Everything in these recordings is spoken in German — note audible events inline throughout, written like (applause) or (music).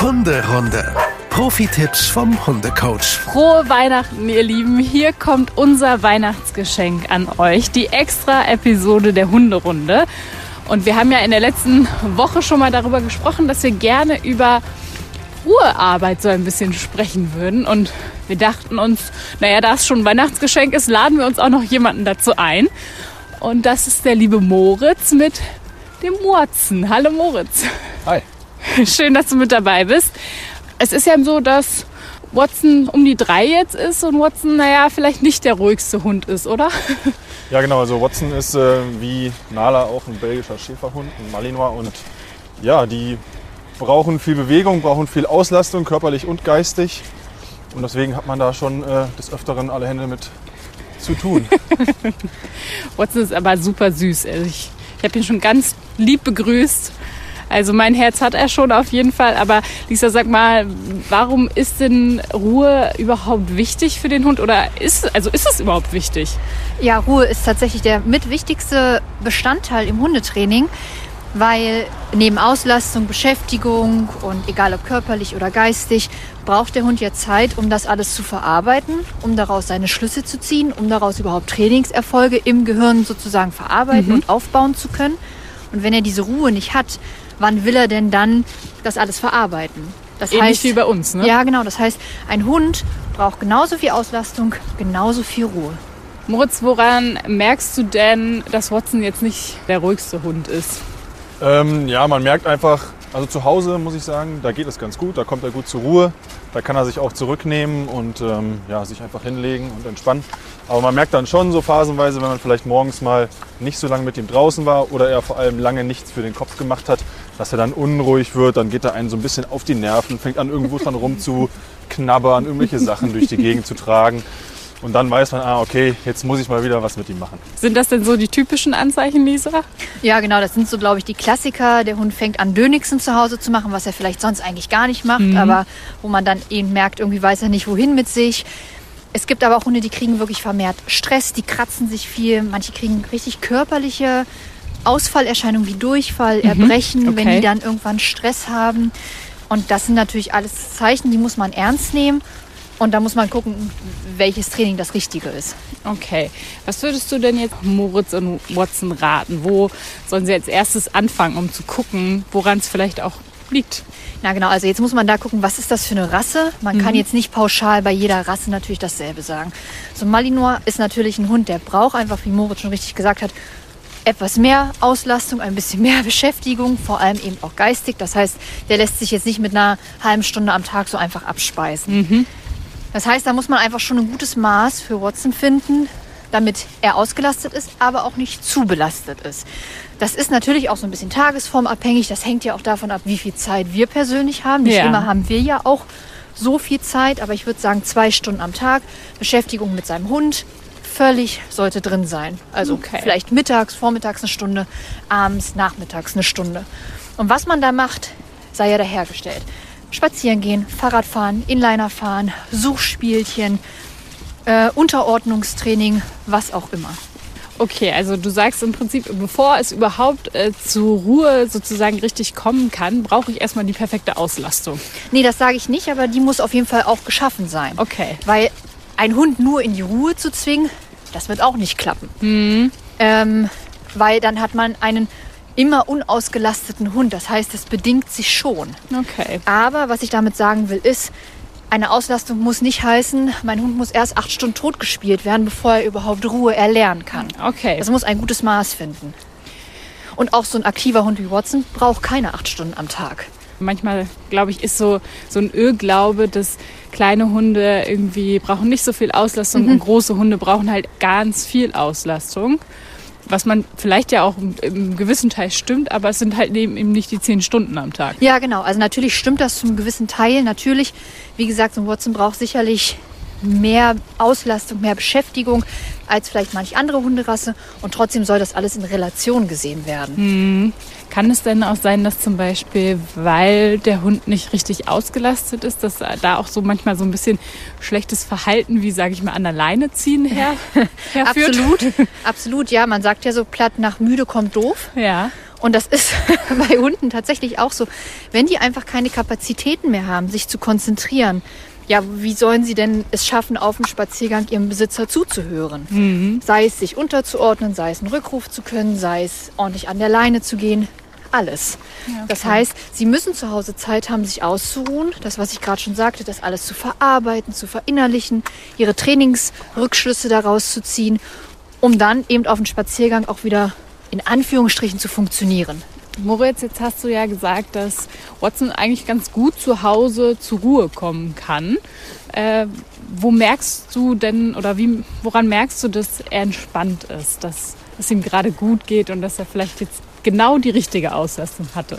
Hunderunde. Profi-Tipps vom Hundecoach. Frohe Weihnachten, ihr Lieben. Hier kommt unser Weihnachtsgeschenk an euch. Die extra Episode der Hunderunde. Und wir haben ja in der letzten Woche schon mal darüber gesprochen, dass wir gerne über Ruhearbeit so ein bisschen sprechen würden. Und wir dachten uns, naja, da es schon ein Weihnachtsgeschenk ist, laden wir uns auch noch jemanden dazu ein. Und das ist der liebe Moritz mit dem Watson. Hallo Moritz. Hi. (laughs) Schön, dass du mit dabei bist. Es ist ja so, dass Watson um die drei jetzt ist und Watson, naja, vielleicht nicht der ruhigste Hund ist, oder? Ja, genau. Also Watson ist äh, wie Nala auch ein belgischer Schäferhund, ein Malinois. Und ja, die brauchen viel Bewegung, brauchen viel Auslastung, körperlich und geistig. Und deswegen hat man da schon äh, des Öfteren alle Hände mit zu tun. (laughs) Watson ist aber super süß. Also ich ich habe ihn schon ganz lieb begrüßt. Also mein Herz hat er schon auf jeden Fall. Aber Lisa, sag mal, warum ist denn Ruhe überhaupt wichtig für den Hund? Oder ist, also ist es überhaupt wichtig? Ja, Ruhe ist tatsächlich der mitwichtigste Bestandteil im Hundetraining, weil neben Auslastung, Beschäftigung und egal ob körperlich oder geistig, braucht der Hund ja Zeit, um das alles zu verarbeiten, um daraus seine Schlüsse zu ziehen, um daraus überhaupt Trainingserfolge im Gehirn sozusagen verarbeiten mhm. und aufbauen zu können. Und wenn er diese Ruhe nicht hat, wann will er denn dann das alles verarbeiten? Das Ähnlich heißt, wie bei uns, ne? Ja, genau. Das heißt, ein Hund braucht genauso viel Auslastung, genauso viel Ruhe. Moritz, woran merkst du denn, dass Watson jetzt nicht der ruhigste Hund ist? Ähm, ja, man merkt einfach, also zu Hause muss ich sagen, da geht es ganz gut, da kommt er gut zur Ruhe, da kann er sich auch zurücknehmen und ähm, ja, sich einfach hinlegen und entspannen. Aber man merkt dann schon so phasenweise, wenn man vielleicht morgens mal nicht so lange mit ihm draußen war oder er vor allem lange nichts für den Kopf gemacht hat, dass er dann unruhig wird, dann geht er einen so ein bisschen auf die Nerven, fängt an irgendwo dran rumzuknabbern, irgendwelche Sachen durch die Gegend zu tragen. Und dann weiß man, ah, okay, jetzt muss ich mal wieder was mit ihm machen. Sind das denn so die typischen Anzeichen, Lisa? Ja, genau. Das sind so, glaube ich, die Klassiker. Der Hund fängt an, Dönigsen zu Hause zu machen, was er vielleicht sonst eigentlich gar nicht macht, mhm. aber wo man dann eben merkt, irgendwie weiß er nicht, wohin mit sich. Es gibt aber auch Hunde, die kriegen wirklich vermehrt Stress, die kratzen sich viel. Manche kriegen richtig körperliche Ausfallerscheinungen wie Durchfall, mhm. Erbrechen, okay. wenn die dann irgendwann Stress haben. Und das sind natürlich alles Zeichen, die muss man ernst nehmen. Und da muss man gucken, welches Training das Richtige ist. Okay. Was würdest du denn jetzt Moritz und Watson raten? Wo sollen sie als erstes anfangen, um zu gucken, woran es vielleicht auch liegt? Na genau, also jetzt muss man da gucken, was ist das für eine Rasse? Man mhm. kann jetzt nicht pauschal bei jeder Rasse natürlich dasselbe sagen. So ein Malinois ist natürlich ein Hund, der braucht einfach, wie Moritz schon richtig gesagt hat, etwas mehr Auslastung, ein bisschen mehr (laughs) Beschäftigung, vor allem eben auch geistig. Das heißt, der lässt sich jetzt nicht mit einer halben Stunde am Tag so einfach abspeisen. Mhm. Das heißt, da muss man einfach schon ein gutes Maß für Watson finden, damit er ausgelastet ist, aber auch nicht zu belastet ist. Das ist natürlich auch so ein bisschen tagesformabhängig. Das hängt ja auch davon ab, wie viel Zeit wir persönlich haben. Nicht ja. immer haben wir ja auch so viel Zeit, aber ich würde sagen zwei Stunden am Tag Beschäftigung mit seinem Hund. Völlig sollte drin sein. Also okay. vielleicht mittags, vormittags eine Stunde, abends, nachmittags eine Stunde. Und was man da macht, sei ja dahergestellt spazieren gehen, Fahrrad fahren, Inliner fahren, Suchspielchen, äh, Unterordnungstraining, was auch immer. Okay, also du sagst im Prinzip, bevor es überhaupt äh, zur Ruhe sozusagen richtig kommen kann, brauche ich erstmal die perfekte Auslastung. Nee, das sage ich nicht, aber die muss auf jeden Fall auch geschaffen sein. Okay. Weil ein Hund nur in die Ruhe zu zwingen, das wird auch nicht klappen. Mhm. Ähm, weil dann hat man einen immer unausgelasteten Hund. Das heißt, es bedingt sich schon. Okay. Aber was ich damit sagen will, ist, eine Auslastung muss nicht heißen, mein Hund muss erst acht Stunden totgespielt werden, bevor er überhaupt Ruhe erlernen kann. Okay. Das muss ein gutes Maß finden. Und auch so ein aktiver Hund wie Watson braucht keine acht Stunden am Tag. Manchmal, glaube ich, ist so, so ein Irrglaube, dass kleine Hunde irgendwie brauchen nicht so viel Auslastung mhm. und große Hunde brauchen halt ganz viel Auslastung was man vielleicht ja auch im gewissen Teil stimmt, aber es sind halt eben nicht die zehn Stunden am Tag. Ja, genau. Also natürlich stimmt das zum gewissen Teil. Natürlich, wie gesagt, so ein Watson braucht sicherlich mehr Auslastung, mehr Beschäftigung als vielleicht manch andere Hunderasse. Und trotzdem soll das alles in Relation gesehen werden. Mhm. Kann es denn auch sein, dass zum Beispiel, weil der Hund nicht richtig ausgelastet ist, dass da auch so manchmal so ein bisschen schlechtes Verhalten, wie sage ich mal, an der Leine ziehen her, (laughs) herführt? Absolut, absolut, ja. Man sagt ja so platt, nach müde kommt doof. Ja. Und das ist (laughs) bei Hunden tatsächlich auch so. Wenn die einfach keine Kapazitäten mehr haben, sich zu konzentrieren, ja, wie sollen sie denn es schaffen, auf dem Spaziergang ihrem Besitzer zuzuhören? Sei es sich unterzuordnen, sei es einen Rückruf zu können, sei es ordentlich an der Leine zu gehen. Alles. Das heißt, sie müssen zu Hause Zeit haben, sich auszuruhen. Das, was ich gerade schon sagte, das alles zu verarbeiten, zu verinnerlichen, ihre Trainingsrückschlüsse daraus zu ziehen, um dann eben auf dem Spaziergang auch wieder in Anführungsstrichen zu funktionieren. Moritz, jetzt hast du ja gesagt, dass Watson eigentlich ganz gut zu Hause zur Ruhe kommen kann. Äh, wo merkst du denn oder wie, woran merkst du, dass er entspannt ist, dass es ihm gerade gut geht und dass er vielleicht jetzt genau die richtige Auslastung hatte?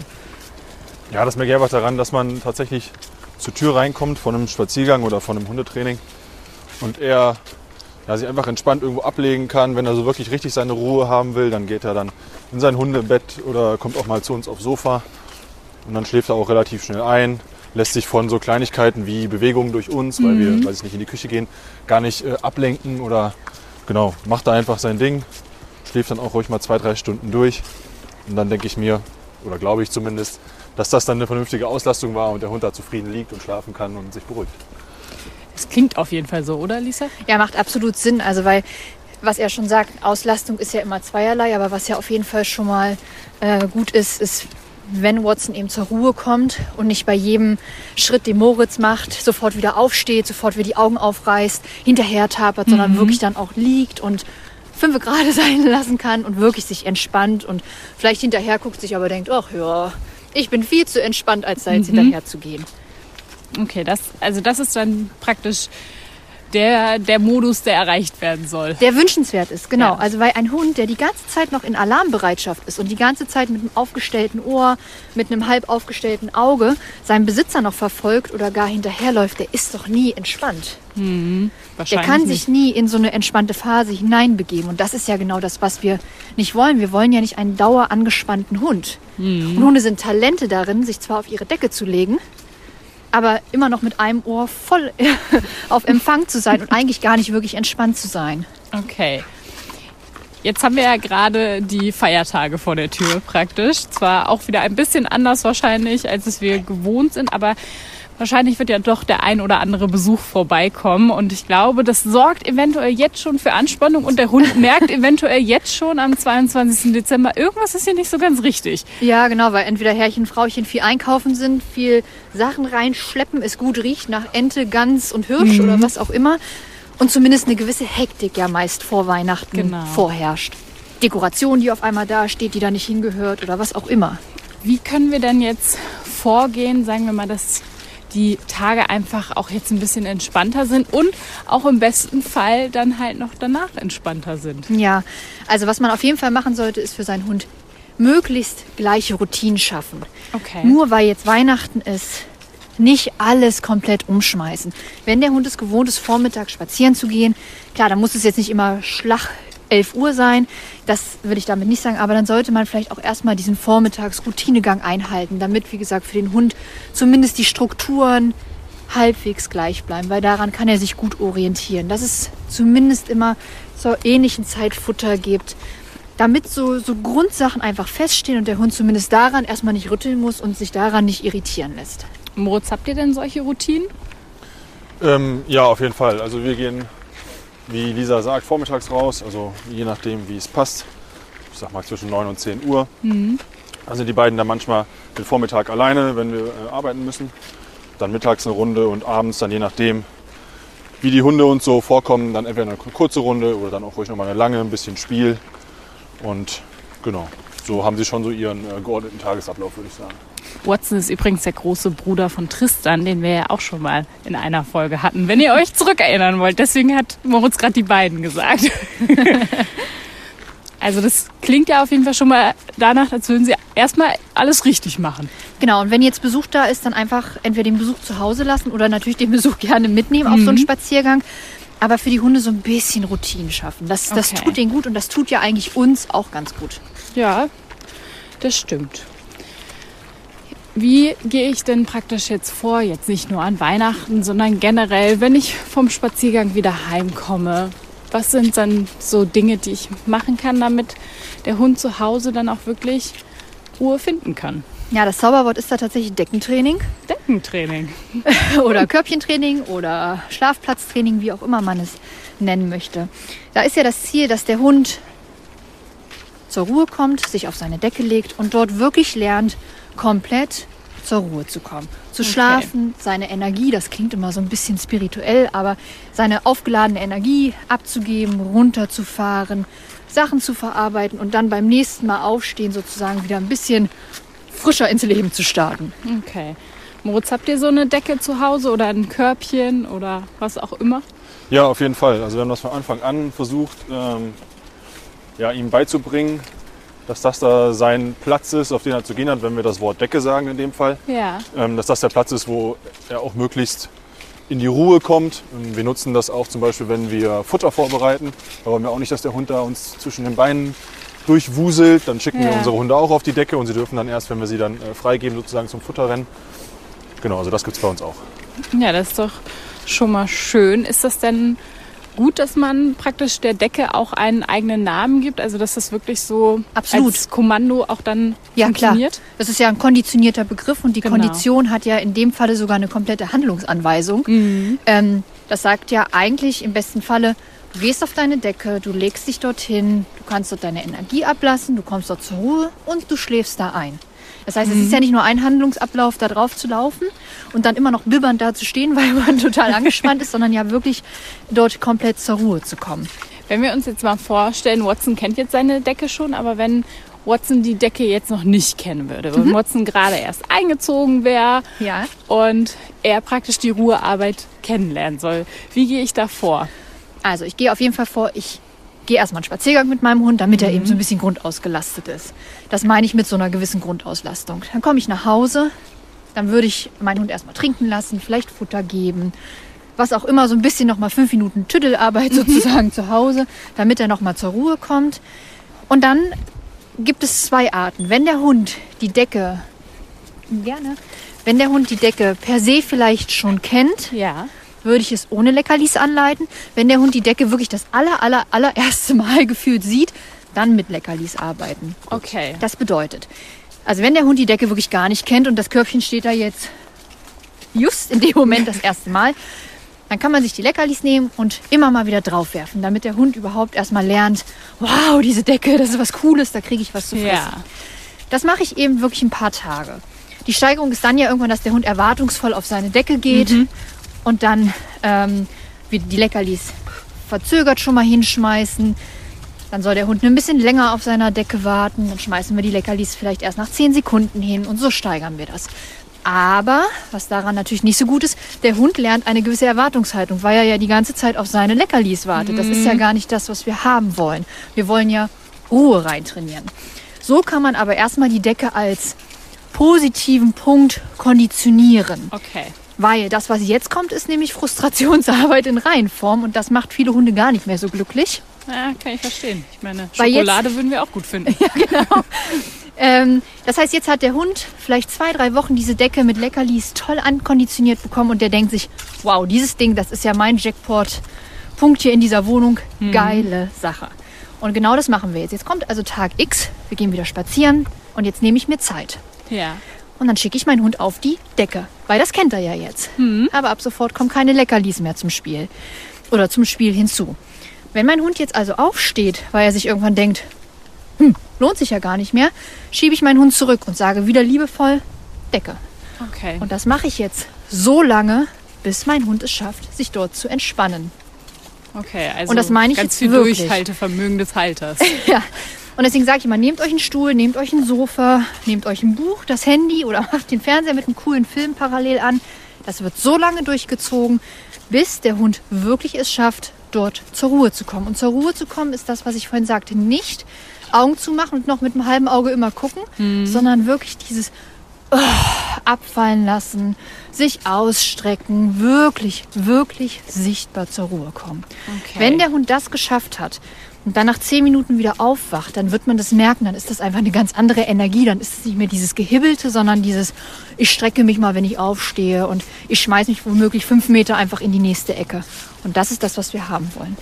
Ja, das merke ich einfach daran, dass man tatsächlich zur Tür reinkommt von einem Spaziergang oder von einem Hundetraining und er ja, sich einfach entspannt irgendwo ablegen kann. Wenn er so wirklich richtig seine Ruhe haben will, dann geht er dann in sein Hundebett oder kommt auch mal zu uns aufs Sofa und dann schläft er auch relativ schnell ein, lässt sich von so Kleinigkeiten wie Bewegungen durch uns, weil wir, weiß ich nicht, in die Küche gehen, gar nicht äh, ablenken oder genau, macht da einfach sein Ding, schläft dann auch ruhig mal zwei, drei Stunden durch und dann denke ich mir, oder glaube ich zumindest, dass das dann eine vernünftige Auslastung war und der Hund da zufrieden liegt und schlafen kann und sich beruhigt. Das klingt auf jeden Fall so, oder Lisa? Ja, macht absolut Sinn. Also weil, was er schon sagt, Auslastung ist ja immer zweierlei, aber was ja auf jeden Fall schon mal äh, gut ist, ist, wenn Watson eben zur Ruhe kommt und nicht bei jedem Schritt, den Moritz macht, sofort wieder aufsteht, sofort wieder die Augen aufreißt, hinterher tapert, sondern wirklich dann auch liegt und fünf gerade (laughs) sein lassen kann und wirklich sich entspannt und vielleicht hinterher guckt sich aber denkt, ach ja, ich bin viel zu entspannt, als da jetzt hinterher zu gehen. Okay, das, also das ist dann praktisch der, der Modus, der erreicht werden soll. Der wünschenswert ist, genau. Ja. Also weil ein Hund, der die ganze Zeit noch in Alarmbereitschaft ist und die ganze Zeit mit einem aufgestellten Ohr, mit einem halb aufgestellten Auge seinen Besitzer noch verfolgt oder gar hinterherläuft, der ist doch nie entspannt. Der Wahrscheinlich kann nicht. sich nie in so eine entspannte Phase hineinbegeben. Und das ist ja genau das, was wir nicht wollen. Wir wollen ja nicht einen dauer angespannten Hund. Und Hunde sind Talente darin, sich zwar auf ihre Decke zu legen, aber immer noch mit einem Ohr voll (laughs) auf Empfang zu sein und eigentlich gar nicht wirklich entspannt zu sein. Okay. Jetzt haben wir ja gerade die Feiertage vor der Tür praktisch. Zwar auch wieder ein bisschen anders wahrscheinlich, als es wir gewohnt sind, aber wahrscheinlich wird ja doch der ein oder andere Besuch vorbeikommen. Und ich glaube, das sorgt eventuell jetzt schon für Anspannung und der Hund (laughs) merkt eventuell jetzt schon am 22. Dezember, irgendwas ist hier nicht so ganz richtig. Ja, genau, weil entweder Herrchen, Frauchen viel einkaufen sind, viel Sachen reinschleppen, es gut riecht nach Ente, Gans und Hirsch oder was auch immer. Und zumindest eine gewisse Hektik ja meist vor Weihnachten Genau. vorherrscht. Dekoration, die auf einmal da steht, die da nicht hingehört oder was auch immer. Wie können wir denn jetzt vorgehen, sagen wir mal, dass die Tage einfach auch jetzt ein bisschen entspannter sind und auch im besten Fall dann halt noch danach entspannter sind? Ja, also was man auf jeden Fall machen sollte, ist für seinen Hund möglichst gleiche Routinen schaffen. Okay. Nur weil jetzt Weihnachten ist, nicht alles komplett umschmeißen. Wenn der Hund es gewohnt ist, vormittags spazieren zu gehen, klar, dann muss es jetzt nicht immer Schlag 11 Uhr sein. Das will ich damit nicht sagen, aber dann sollte man vielleicht auch erstmal diesen Vormittags-Routinegang einhalten, damit, wie gesagt, für den Hund zumindest die Strukturen halbwegs gleich bleiben, weil daran kann er sich gut orientieren. Dass es zumindest immer zur ähnlichen Zeit Futter gibt, damit so, so Grundsachen einfach feststehen und der Hund zumindest daran erstmal nicht rütteln muss und sich daran nicht irritieren lässt. Moritz, habt ihr denn solche Routinen? Ähm, ja, auf jeden Fall. Also wir gehen, wie Lisa sagt, vormittags raus, also je nachdem, wie es passt. Ich sag mal zwischen 9 und 10 Uhr. Da sind die beiden dann manchmal den Vormittag alleine, wenn wir äh, arbeiten müssen. Dann mittags eine Runde und abends dann je nachdem, wie die Hunde uns so vorkommen, dann entweder eine kurze Runde oder dann auch ruhig nochmal eine lange, ein bisschen Spiel. Und genau, so haben sie schon so ihren äh, geordneten Tagesablauf, würde ich sagen. Watson ist übrigens der große Bruder von Tristan, den wir ja auch schon mal in einer Folge hatten, wenn ihr euch zurückerinnern wollt. Deswegen hat Moritz gerade die beiden gesagt. (laughs) also das klingt ja auf jeden Fall schon mal danach, als würden sie erstmal alles richtig machen. Genau, und wenn jetzt Besuch da ist, dann einfach entweder den Besuch zu Hause lassen oder natürlich den Besuch gerne mitnehmen auf so einen Spaziergang. Aber für die Hunde so ein bisschen Routinen schaffen. Das, das Okay. tut denen gut und das tut ja eigentlich uns auch ganz gut. Ja, das stimmt. Wie gehe ich denn praktisch jetzt vor, jetzt nicht nur an Weihnachten, sondern generell, wenn ich vom Spaziergang wieder heimkomme? Was sind dann so Dinge, die ich machen kann, damit der Hund zu Hause dann auch wirklich Ruhe finden kann. Ja, das Zauberwort ist da tatsächlich Deckentraining Deckentraining. (laughs) oder Körbchentraining oder Schlafplatztraining, wie auch immer man es nennen möchte. Da ist ja das Ziel, dass der Hund zur Ruhe kommt, sich auf seine Decke legt und dort wirklich lernt, komplett zur Ruhe zu kommen. Zu Okay. schlafen, seine Energie, das klingt immer so ein bisschen spirituell, aber seine aufgeladene Energie abzugeben, runterzufahren, Sachen zu verarbeiten und dann beim nächsten Mal aufstehen sozusagen wieder ein bisschen frischer ins Leben zu starten. Okay. Moritz, habt ihr so eine Decke zu Hause oder ein Körbchen oder was auch immer? Ja, auf jeden Fall. Also wir haben das von Anfang an versucht, ähm, ja, ihm beizubringen, dass das da sein Platz ist, auf den er zu gehen hat, wenn wir das Wort Decke sagen in dem Fall. Ja. Ähm, dass das der Platz ist, wo er auch möglichst in die Ruhe kommt. Ähm, Wir nutzen das auch zum Beispiel, wenn wir Futter vorbereiten. Da wollen wir auch nicht, dass der Hund da uns zwischen den Beinen durchwuselt. Dann schicken wir Ja. unsere Hunde auch auf die Decke und sie dürfen dann erst, wenn wir sie dann äh, freigeben, sozusagen zum Futterrennen. Genau, also das gibt es bei uns auch. Ja, das ist doch schon mal schön. Ist das denn gut, dass man praktisch der Decke auch einen eigenen Namen gibt? Also dass das wirklich so Absolut. als Kommando auch dann Ja, klar. funktioniert? Das ist ja ein konditionierter Begriff und die Genau. Kondition hat ja in dem Falle sogar eine komplette Handlungsanweisung. Ähm, das sagt ja eigentlich im besten Falle, du gehst auf deine Decke, du legst dich dorthin, du kannst dort deine Energie ablassen, du kommst dort zur Ruhe und du schläfst da ein. Das heißt, es ist ja nicht nur ein Handlungsablauf, da drauf zu laufen und dann immer noch bibbernd da zu stehen, (laughs) weil man total (laughs) angespannt ist, sondern ja wirklich dort komplett zur Ruhe zu kommen. Wenn wir uns jetzt mal vorstellen, Watson kennt jetzt seine Decke schon, aber wenn Watson die Decke jetzt noch nicht kennen würde, wenn Watson gerade erst eingezogen wäre Ja. und er praktisch die Ruhearbeit kennenlernen soll, wie gehe ich da vor? Also ich gehe auf jeden Fall vor, ich gehe erstmal einen Spaziergang mit meinem Hund, damit er eben so ein bisschen grundausgelastet ist. Das meine ich mit so einer gewissen Grundauslastung. Dann komme ich nach Hause, dann würde ich meinen Hund erstmal trinken lassen, vielleicht Futter geben, was auch immer, so ein bisschen nochmal fünf Minuten Tüddelarbeit (laughs) sozusagen zu Hause, damit er nochmal zur Ruhe kommt. Und dann gibt es zwei Arten. Wenn der Hund die Decke, gerne, wenn der Hund die Decke per se vielleicht schon kennt, Ja. Würde ich es ohne Leckerlis anleiten. Wenn der Hund die Decke wirklich das aller, aller, allererste (laughs) Mal gefühlt sieht, dann mit Leckerlis arbeiten. Okay. Das bedeutet, also wenn der Hund die Decke wirklich gar nicht kennt und das Körbchen steht da jetzt just in dem Moment das erste Mal, dann kann man sich die Leckerlis nehmen und immer mal wieder draufwerfen, damit der Hund überhaupt erstmal lernt, wow, diese Decke, das ist was Cooles, da kriege ich was zu fressen. Ja. Das mache ich eben wirklich ein paar Tage. Die Steigerung ist dann ja irgendwann, dass der Hund erwartungsvoll auf seine Decke geht und dann ähm, die Leckerlis verzögert schon mal hinschmeißen. Dann soll der Hund ein bisschen länger auf seiner Decke warten. Dann schmeißen wir die Leckerlis vielleicht erst nach 10 Sekunden hin und so steigern wir das. Aber, was daran natürlich nicht so gut ist, der Hund lernt eine gewisse Erwartungshaltung, weil er ja die ganze Zeit auf seine Leckerlis wartet. Das ist ja gar nicht das, was wir haben wollen. Wir wollen ja Ruhe reintrainieren. So kann man aber erstmal die Decke als positiven Punkt konditionieren. Okay. Weil das, was jetzt kommt, ist nämlich Frustrationsarbeit in Reihenform und das macht viele Hunde gar nicht mehr so glücklich. Ja, kann ich verstehen. Ich meine, Weil jetzt- Schokolade würden wir auch gut finden. (laughs) Ähm, das heißt, jetzt hat der Hund vielleicht zwei, drei Wochen diese Decke mit Leckerlis toll ankonditioniert bekommen und der denkt sich, wow, dieses Ding, das ist ja mein Jackpot-Punkt hier in dieser Wohnung. Geile Sache. Und genau das machen wir jetzt. Jetzt kommt also Tag X, wir gehen wieder spazieren und jetzt nehme ich mir Zeit. Ja. Und dann schicke ich meinen Hund auf die Decke, weil das kennt er ja jetzt. Aber ab sofort kommen keine Leckerlis mehr zum Spiel oder zum Spiel hinzu. Wenn mein Hund jetzt also aufsteht, weil er sich irgendwann denkt, hm, lohnt sich ja gar nicht mehr, schiebe ich meinen Hund zurück und sage wieder liebevoll Decke. Okay. Und das mache ich jetzt so lange, bis mein Hund es schafft, sich dort zu entspannen. okay. Also Und das meine ich ganz jetzt viel wirklich. Durchhaltevermögen des Halters. (laughs) Ja. Und deswegen sage ich immer, nehmt euch einen Stuhl, nehmt euch ein Sofa, nehmt euch ein Buch, das Handy oder (laughs) macht den Fernseher mit einem coolen Film parallel an. Das wird so lange durchgezogen, bis der Hund wirklich es schafft, dort zur Ruhe zu kommen. Und zur Ruhe zu kommen ist das, was ich vorhin sagte, nicht Augen zu machen und noch mit einem halben Auge immer gucken, sondern wirklich dieses abfallen lassen, sich ausstrecken, wirklich, wirklich sichtbar zur Ruhe kommen. Okay. Wenn der Hund das geschafft hat und dann nach zehn Minuten wieder aufwacht, dann wird man das merken, dann ist das einfach eine ganz andere Energie, dann ist es nicht mehr dieses Gehibbelte, sondern dieses, ich strecke mich mal, wenn ich aufstehe und ich schmeiße mich womöglich fünf Meter einfach in die nächste Ecke. Und das ist das, was wir haben wollen.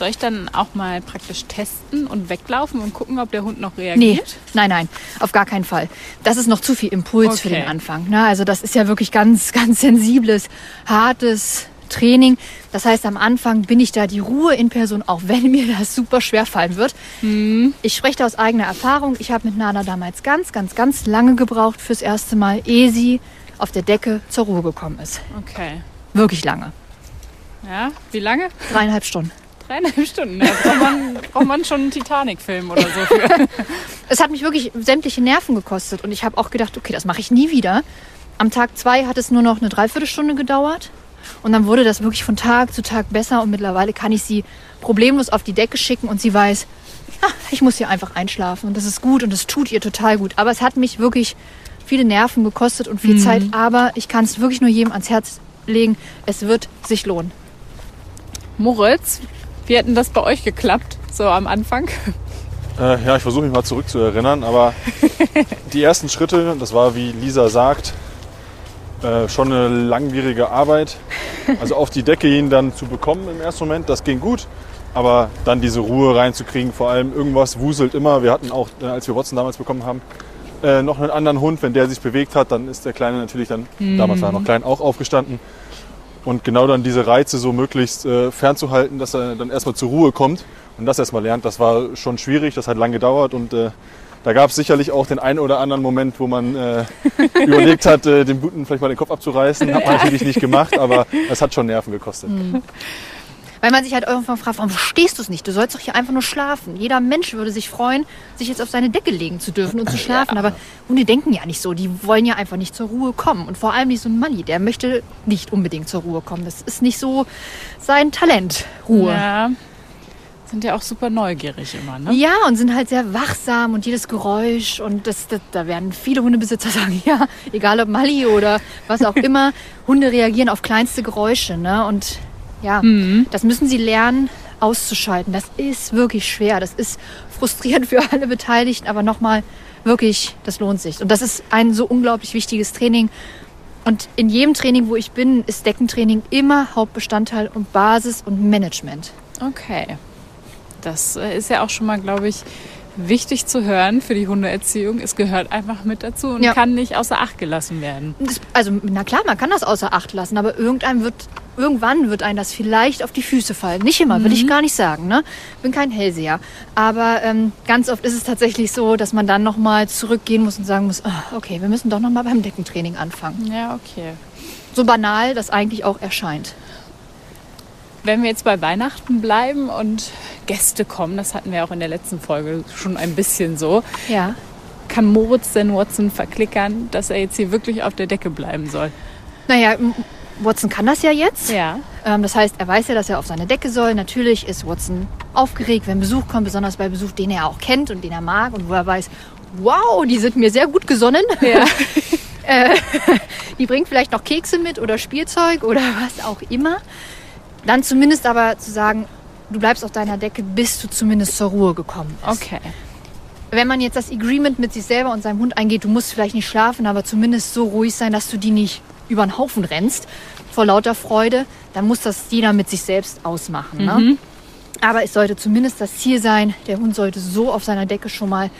Soll ich dann auch mal praktisch testen und weglaufen und gucken, ob der Hund noch Nee, reagiert? nein, nein, auf gar keinen Fall. Das ist noch zu viel Impuls für Okay. den Anfang. Ne? Also das ist ja wirklich ganz, (laughs) ganz sensibles, hartes Training. Das heißt, am Anfang bin ich da die Ruhe in Person, auch wenn mir das super schwer fallen wird. Ich spreche da aus eigener Erfahrung. Ich habe mit Nana damals ganz, ganz, ganz lange gebraucht fürs erste Mal, ehe sie auf der Decke zur Ruhe gekommen ist. Okay. Wirklich lange. Ja, wie lange? Dreieinhalb Stunden. Dreieinhalb Stunden. Da braucht man, braucht man schon einen Titanic-Film oder so für. Es hat mich wirklich sämtliche Nerven gekostet und ich habe auch gedacht, okay, das mache ich nie wieder. Am Tag zwei hat es nur noch eine Dreiviertelstunde gedauert und dann wurde das wirklich von Tag zu Tag besser und mittlerweile kann ich sie problemlos auf die Decke schicken und sie weiß, ah, ich muss hier einfach einschlafen und das ist gut und es tut ihr total gut. Aber es hat mich wirklich viele Nerven gekostet und viel Zeit, aber ich kann es wirklich nur jedem ans Herz legen, es wird sich lohnen. Moritz, wie hat denn das bei euch geklappt, so am Anfang? Äh, ja, ich versuche mich mal zurückzuerinnern, aber (laughs) die ersten Schritte, das war wie Lisa sagt, äh, schon eine langwierige Arbeit. Also auf die Decke ihn dann zu bekommen im ersten Moment, das ging gut. Aber dann diese Ruhe reinzukriegen, vor allem irgendwas wuselt immer. Wir hatten auch, äh, als wir Watson damals bekommen haben, äh, noch einen anderen Hund. Wenn der sich bewegt hat, dann ist der Kleine natürlich dann, damals war er noch klein, auch aufgestanden. Und genau dann diese Reize so möglichst äh, fernzuhalten, dass er dann erstmal zur Ruhe kommt und das erstmal lernt, das war schon schwierig, das hat lange gedauert und äh, da gab es sicherlich auch den einen oder anderen Moment, wo man äh, (laughs) überlegt hat, äh, dem Guten vielleicht mal den Kopf abzureißen. Hat (laughs) man natürlich nicht gemacht, aber es hat schon Nerven gekostet. Weil man sich halt irgendwann fragt, warum verstehst du es nicht? Du sollst doch hier einfach nur schlafen. Jeder Mensch würde sich freuen, sich jetzt auf seine Decke legen zu dürfen und zu (laughs) schlafen. Aber Hunde denken ja nicht so. Die wollen ja einfach nicht zur Ruhe kommen. Und vor allem nicht so ein Manni, der möchte nicht unbedingt zur Ruhe kommen. Das ist nicht so sein Talent, Ruhe. Ja. Sind ja auch super neugierig immer, ne? Ja, und sind halt sehr wachsam und jedes Geräusch und das, das, da werden viele Hundebesitzer (laughs) sagen, ja, egal ob Mali oder was auch immer, Hunde reagieren auf kleinste Geräusche, ne? Und ja, das müssen sie lernen auszuschalten. Das ist wirklich schwer. Das ist frustrierend für alle Beteiligten, aber nochmal, wirklich, das lohnt sich. Und das ist ein so unglaublich wichtiges Training. Und in jedem Training, wo ich bin, ist Deckentraining immer Hauptbestandteil und Basis und Management. Okay. Das äh, ist ja auch schon mal, glaube ich, wichtig zu hören für die Hundeerziehung. Es gehört einfach mit dazu und Ja. kann nicht außer Acht gelassen werden. Das, also, na klar, man kann das außer Acht lassen, aber irgendein wird, irgendwann wird einem das vielleicht auf die Füße fallen. Nicht immer, will ich gar nicht sagen. Ne? Bin kein Hellseher. Aber ähm, ganz oft ist es tatsächlich so, dass man dann nochmal zurückgehen muss und sagen muss, ah, okay, wir müssen doch nochmal beim Deckentraining anfangen. Ja, okay. So banal das eigentlich auch erscheint. Wenn wir jetzt bei Weihnachten bleiben und Gäste kommen, das hatten wir auch in der letzten Folge schon ein bisschen so, Ja. kann Moritz denn Watson verklickern, dass er jetzt hier wirklich auf der Decke bleiben soll? Naja, Watson kann das ja jetzt. Ja. Ähm, das heißt, er weiß ja, dass er auf seine Decke soll. Natürlich ist Watson aufgeregt, wenn Besuch kommt, besonders bei Besuch, den er auch kennt und den er mag und wo er weiß, wow, die sind mir sehr gut gesonnen. Ja. (laughs) Äh, (laughs) die bringt vielleicht noch Kekse mit oder Spielzeug oder was auch immer. Dann zumindest aber zu sagen, du bleibst auf deiner Decke, bis du zumindest zur Ruhe gekommen bist. Okay. Wenn man jetzt das Agreement mit sich selber und seinem Hund eingeht, du musst vielleicht nicht schlafen, aber zumindest so ruhig sein, dass du die nicht über den Haufen rennst vor lauter Freude, dann muss das jeder mit sich selbst ausmachen. Ne? Aber es sollte zumindest das Ziel sein, der Hund sollte so auf seiner Decke schon mal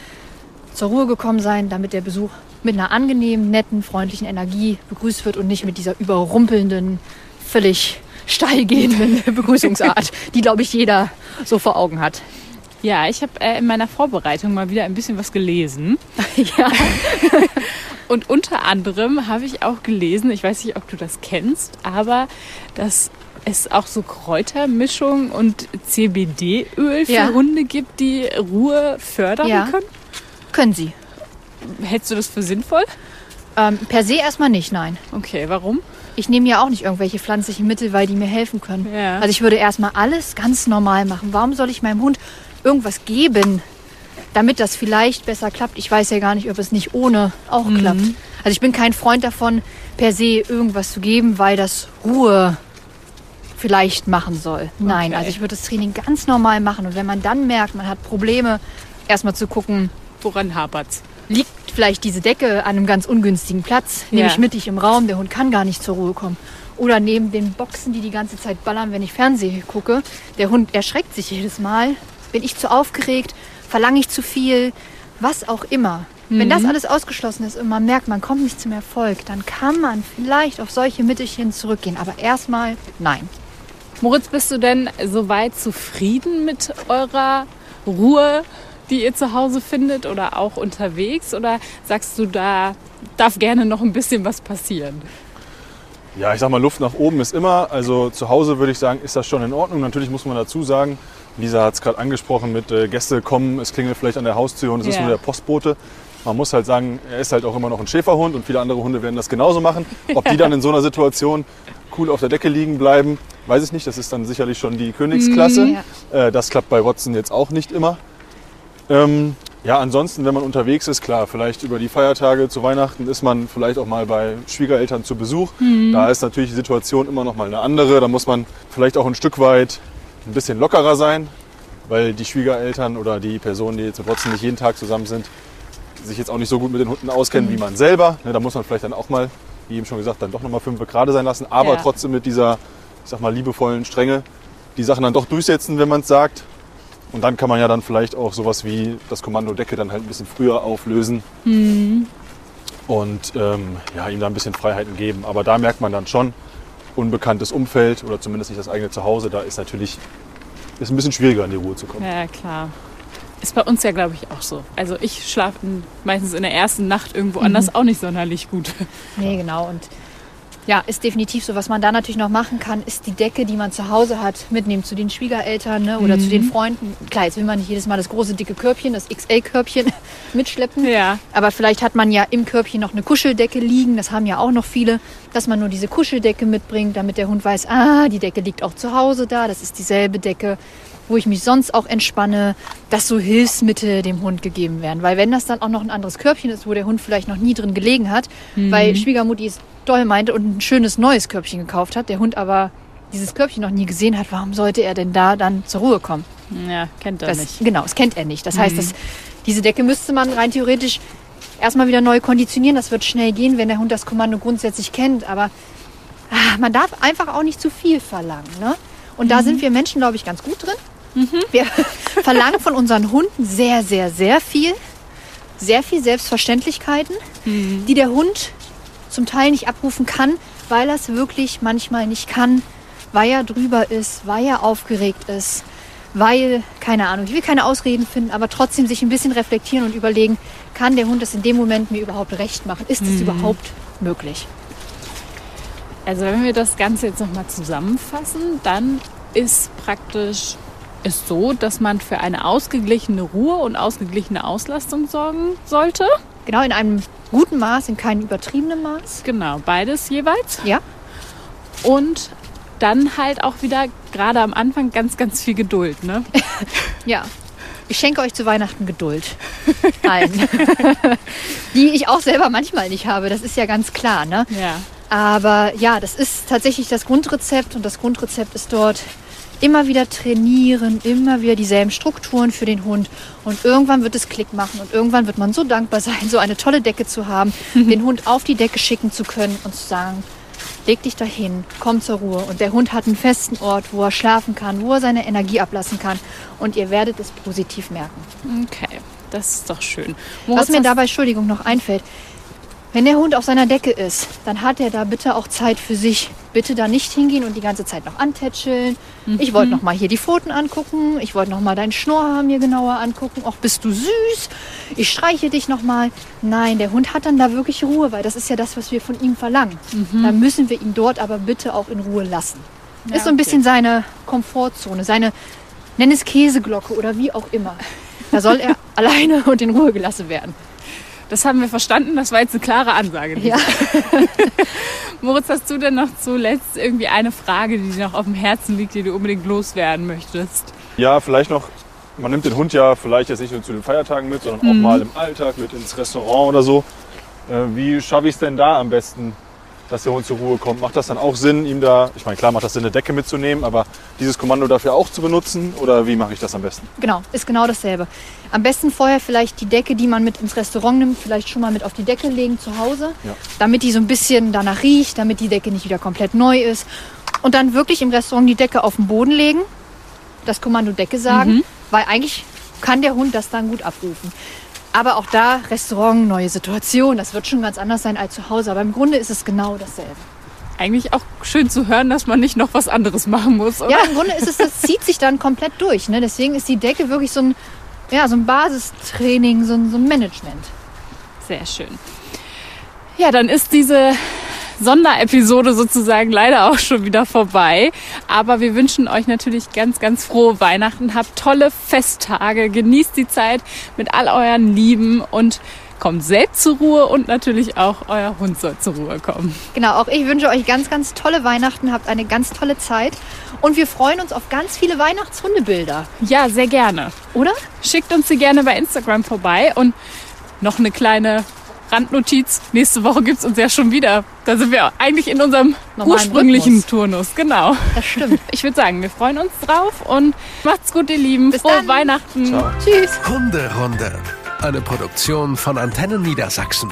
zur Ruhe gekommen sein, damit der Besuch mit einer angenehmen, netten, freundlichen Energie begrüßt wird und nicht mit dieser überrumpelnden, völlig steil gehenden (laughs) Begrüßungsart, die, glaube ich, jeder so vor Augen hat. Ja, ich habe äh, in meiner Vorbereitung mal wieder ein bisschen was gelesen. (laughs) ja. (laughs) Und unter anderem habe ich auch gelesen, ich weiß nicht, ob du das kennst, aber dass es auch so Kräutermischung und CBD-Öl für Ja. Hunde gibt, die Ruhe fördern Ja. können. Können sie. Hältst du das für sinnvoll? Ähm, per se erstmal nicht, nein. Okay, warum? Ich nehme ja auch nicht irgendwelche pflanzlichen Mittel, weil die mir helfen können. Ja. Also ich würde erstmal alles ganz normal machen. Warum soll ich meinem Hund irgendwas geben, damit das vielleicht besser klappt? Ich weiß ja gar nicht, ob es nicht ohne auch klappt. Also ich bin kein Freund davon, per se irgendwas zu geben, weil das Ruhe vielleicht machen soll. Nein, Okay. also ich würde das Training ganz normal machen. Und wenn man dann merkt, man hat Probleme, erstmal zu gucken, Woran hapert's? liegt vielleicht diese Decke an einem ganz ungünstigen Platz, Ja. nämlich mittig im Raum, der Hund kann gar nicht zur Ruhe kommen. oder neben den Boxen, die die ganze Zeit ballern, wenn ich Fernsehen gucke. Der Hund erschreckt sich jedes Mal. Bin ich zu aufgeregt? Verlange ich zu viel? Was auch immer. Wenn das alles ausgeschlossen ist und man merkt, man kommt nicht zum Erfolg, dann kann man vielleicht auf solche Mittelchen zurückgehen. Aber erstmal nein. Moritz, bist du denn soweit zufrieden mit eurer Ruhe, die ihr zu Hause findet oder auch unterwegs? Oder sagst du, da darf gerne noch ein bisschen was passieren? Ja, ich sag mal, Luft nach oben ist immer. Also zu Hause würde ich sagen, ist das schon in Ordnung. Natürlich muss man dazu sagen, Lisa hat es gerade angesprochen mit äh, Gäste kommen, es klingelt vielleicht an der Haustür und es ist Ja. nur der Postbote. Man muss halt sagen, er ist halt auch immer noch ein Schäferhund und viele andere Hunde werden das genauso machen. Ob die dann in so einer Situation cool auf der Decke liegen bleiben, weiß ich nicht. Das ist dann sicherlich schon die Königsklasse. Mhm, Äh, das klappt bei Watson jetzt auch nicht immer. Ähm, ja, ansonsten, wenn man unterwegs ist, klar, vielleicht über die Feiertage zu Weihnachten ist man vielleicht auch mal bei Schwiegereltern zu Besuch. Da ist natürlich die Situation immer noch mal eine andere. Da muss man vielleicht auch ein Stück weit ein bisschen lockerer sein, weil die Schwiegereltern oder die Personen, die jetzt Watson nicht jeden Tag zusammen sind, sich jetzt auch nicht so gut mit den Hunden auskennen wie man selber. Ne, da muss man vielleicht dann auch mal, wie eben schon gesagt, dann doch nochmal fünf gerade sein lassen, aber Ja. trotzdem mit dieser, ich sag mal, liebevollen Strenge die Sachen dann doch durchsetzen, wenn man es sagt. Und dann kann man ja dann vielleicht auch sowas wie das Kommando Decke dann halt ein bisschen früher auflösen. Und ähm, ja, ihm da ein bisschen Freiheiten geben. Aber da merkt man dann schon, unbekanntes Umfeld oder zumindest nicht das eigene Zuhause, da ist natürlich ist ein bisschen schwieriger in die Ruhe zu kommen. Ja, klar. Ist bei uns ja, glaube ich, auch so. Also ich schlafe meistens in der ersten Nacht irgendwo anders auch nicht sonderlich gut. Nee, genau. Und ja, ist definitiv so. Was man da natürlich noch machen kann, ist die Decke, die man zu Hause hat, mitnehmen zu den Schwiegereltern ne, oder zu den Freunden. Klar, jetzt will man nicht jedes Mal das große, dicke Körbchen, das XL-Körbchen (laughs) mitschleppen. Ja. Aber vielleicht hat man ja im Körbchen noch eine Kuscheldecke liegen. Das haben ja auch noch viele, dass man nur diese Kuscheldecke mitbringt, damit der Hund weiß, ah, die Decke liegt auch zu Hause da. Das ist dieselbe Decke, wo ich mich sonst auch entspanne, dass so Hilfsmittel dem Hund gegeben werden. Weil wenn das dann auch noch ein anderes Körbchen ist, wo der Hund vielleicht noch nie drin gelegen hat, weil Schwiegermutti es doll meinte und ein schönes neues Körbchen gekauft hat, der Hund aber dieses Körbchen noch nie gesehen hat, warum sollte er denn da dann zur Ruhe kommen? Ja, kennt er Das, nicht. Genau, das kennt er nicht. Das heißt, dass diese Decke müsste man rein theoretisch erstmal wieder neu konditionieren. Das wird schnell gehen, wenn der Hund das Kommando grundsätzlich kennt. Aber ah, man darf einfach auch nicht zu viel verlangen. Ne? Und da sind wir Menschen, glaube ich, ganz gut drin. Wir (laughs) verlangen von unseren Hunden sehr, sehr, sehr viel. Sehr viel Selbstverständlichkeiten, die der Hund zum Teil nicht abrufen kann, weil er es wirklich manchmal nicht kann, weil er drüber ist, weil er aufgeregt ist, weil, keine Ahnung, ich will keine Ausreden finden, aber trotzdem sich ein bisschen reflektieren und überlegen, kann der Hund das in dem Moment mir überhaupt recht machen? Ist es überhaupt möglich? Also wenn wir das Ganze jetzt nochmal zusammenfassen, dann ist praktisch es so, dass man für eine ausgeglichene Ruhe und ausgeglichene Auslastung sorgen sollte. Genau, in einem guten Maß, in keinem übertriebenen Maß. Genau, beides jeweils. Ja, Und dann halt auch wieder gerade am Anfang ganz, ganz viel Geduld. Ne? (laughs) ja. Ich schenke euch zu Weihnachten Geduld. Allen. (laughs) Die ich auch selber manchmal nicht habe, das ist ja ganz klar. Ne? Ja. Aber ja, das ist tatsächlich das Grundrezept und das Grundrezept ist dort immer wieder trainieren, immer wieder dieselben Strukturen für den Hund und irgendwann wird es Klick machen und irgendwann wird man so dankbar sein, so eine tolle Decke zu haben, (laughs) den Hund auf die Decke schicken zu können und zu sagen, leg dich dahin, komm zur Ruhe und der Hund hat einen festen Ort, wo er schlafen kann, wo er seine Energie ablassen kann und ihr werdet es positiv merken. Okay, das ist doch schön. Was Moritz, mir hast- dabei, Entschuldigung, noch einfällt, wenn der Hund auf seiner Decke ist, dann hat er da bitte auch Zeit für sich. Bitte da nicht hingehen und die ganze Zeit noch antätscheln. Ich wollte noch mal hier die Pfoten angucken. Ich wollte noch mal deinen Schnurrhaar mir genauer angucken. Auch bist du süß. Ich streiche dich noch mal. Nein, der Hund hat dann da wirklich Ruhe, weil das ist ja das, was wir von ihm verlangen. Dann müssen wir ihn dort aber bitte auch in Ruhe lassen. Ja, ist so ein okay. bisschen seine Komfortzone, seine, nenn es Käseglocke oder wie auch immer. Da soll er (laughs) alleine und in Ruhe gelassen werden. Das haben wir verstanden, das war jetzt eine klare Ansage. Ja. (laughs) Moritz, hast du denn noch zuletzt irgendwie eine Frage, die dir noch auf dem Herzen liegt, die du unbedingt loswerden möchtest? Ja, vielleicht noch, man nimmt den Hund ja vielleicht jetzt nicht nur zu den Feiertagen mit, sondern auch mal im Alltag mit ins Restaurant oder so. Äh, wie schaffe ich es denn da am besten, dass der Hund zur Ruhe kommt. Macht das dann auch Sinn, ihm da, ich meine, klar macht das Sinn, eine Decke mitzunehmen, aber dieses Kommando dafür auch zu benutzen? Oder wie mache ich das am besten? Genau, ist genau dasselbe. Am besten vorher vielleicht die Decke, die man mit ins Restaurant nimmt, vielleicht schon mal mit auf die Decke legen zu Hause, Ja. damit die so ein bisschen danach riecht, damit die Decke nicht wieder komplett neu ist. Und dann wirklich im Restaurant die Decke auf den Boden legen, das Kommando Decke sagen, weil eigentlich kann der Hund das dann gut abrufen. Aber auch da, Restaurant, neue Situation, das wird schon ganz anders sein als zu Hause. Aber im Grunde ist es genau dasselbe. Eigentlich auch schön zu hören, dass man nicht noch was anderes machen muss, oder? Ja, im Grunde ist es, das zieht sich dann komplett durch. Ne? Deswegen ist die Decke wirklich so ein, ja, so ein Basistraining, so ein, so ein Management. Sehr schön. Ja, dann ist diese Sonderepisode sozusagen leider auch schon wieder vorbei. Aber wir wünschen euch natürlich ganz, ganz frohe Weihnachten. Habt tolle Festtage. Genießt die Zeit mit all euren Lieben und kommt selbst zur Ruhe und natürlich auch euer Hund soll zur Ruhe kommen. Genau, auch ich wünsche euch ganz, ganz tolle Weihnachten, habt eine ganz tolle Zeit und wir freuen uns auf ganz viele Weihnachtshundebilder, Ja, sehr gerne. oder? Schickt uns sie gerne bei Instagram vorbei und noch eine kleine Randnotiz. Nächste Woche gibt's uns ja schon wieder. Da sind wir eigentlich in unserem Normalen ursprünglichen Rhythmus. Turnus. Genau. Das stimmt. (laughs) Ich würde sagen, wir freuen uns drauf und macht's gut, ihr Lieben. Bis Frohe dann. Weihnachten. Ciao. Tschüss. Hunderunde. Eine Produktion von Antennen Niedersachsen.